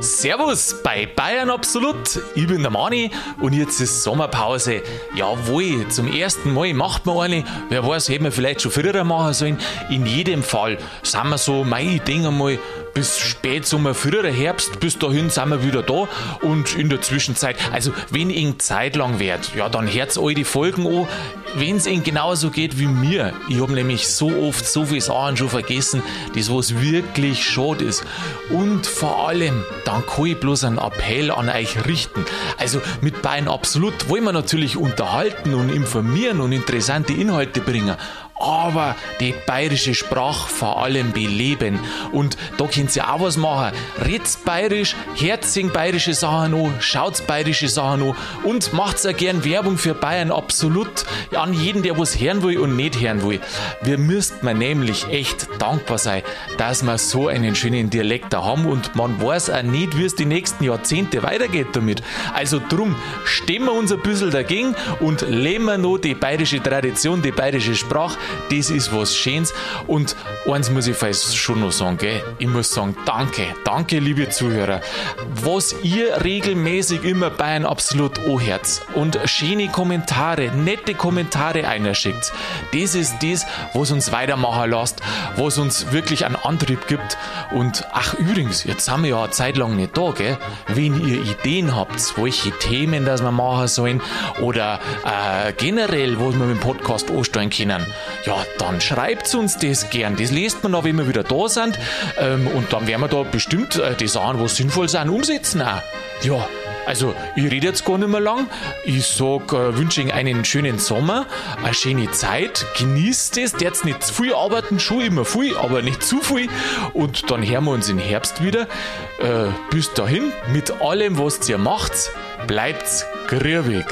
Servus bei Bayern Absolut. Ich bin der Mani und jetzt ist Sommerpause. Jawohl, zum ersten Mal macht man eine. Wer weiß, hätten wir vielleicht schon früher machen sollen. In jedem Fall sind wir so, mei, ich denke mal, bis Spätsommer, früher Herbst, bis dahin sind wir wieder da. Und in der Zwischenzeit, also wenn eng Zeit lang wird, ja, dann hört all die Folgen an. Wenn es Ihnen genauso geht wie mir, ich habe nämlich so oft so viele Sachen schon vergessen, das was wirklich schade ist. Und vor allem, dann kann ich bloß einen Appell an euch richten. Also mit Bayern Absolut wollen wir natürlich unterhalten und informieren und interessante Inhalte bringen aber die bayerische Sprache vor allem beleben. Und da könnt ihr auch was machen. Red's bayerisch, herzingt bayerische Sachen an, schaut's bayerische Sachen an und macht's auch gern Werbung für Bayern absolut an jeden, der was hören will und nicht hören will. Wir müssten nämlich echt dankbar sein, dass wir so einen schönen Dialekt da haben und man weiß auch nicht, wie es die nächsten Jahrzehnte weitergeht damit. Also drum, stemmen wir uns ein bisschen dagegen und leben wir noch die bayerische Tradition, die bayerische Sprache das ist was Schönes. Und eins muss ich fast schon noch sagen, gell? ich muss sagen, danke, danke, liebe Zuhörer, was ihr regelmäßig immer Bayern absolut anhört und schöne Kommentare, nette Kommentare einschickt. Das ist das, was uns weitermachen lässt, was uns wirklich einen Antrieb gibt. Und ach, übrigens, jetzt sind wir ja eine Zeit lang nicht da, gell? Wenn ihr Ideen habt, welche Themen das wir machen sollen oder äh, generell, was wir mit dem Podcast anstellen können, ja, dann schreibt uns das gern. Das liest man auch, wenn wir wieder da sind. Ähm, und dann werden wir da bestimmt äh, die Sachen, was sinnvoll sind, umsetzen auch. Ja, also, ich rede jetzt gar nicht mehr lang. Ich sag, äh, wünsche Ihnen einen schönen Sommer, eine schöne Zeit, genießt es, jetzt nicht zu viel arbeiten, schon immer viel, aber nicht zu viel. Und dann hören wir uns im Herbst wieder. Äh, bis dahin, mit allem, was ihr macht, bleibt's grübig.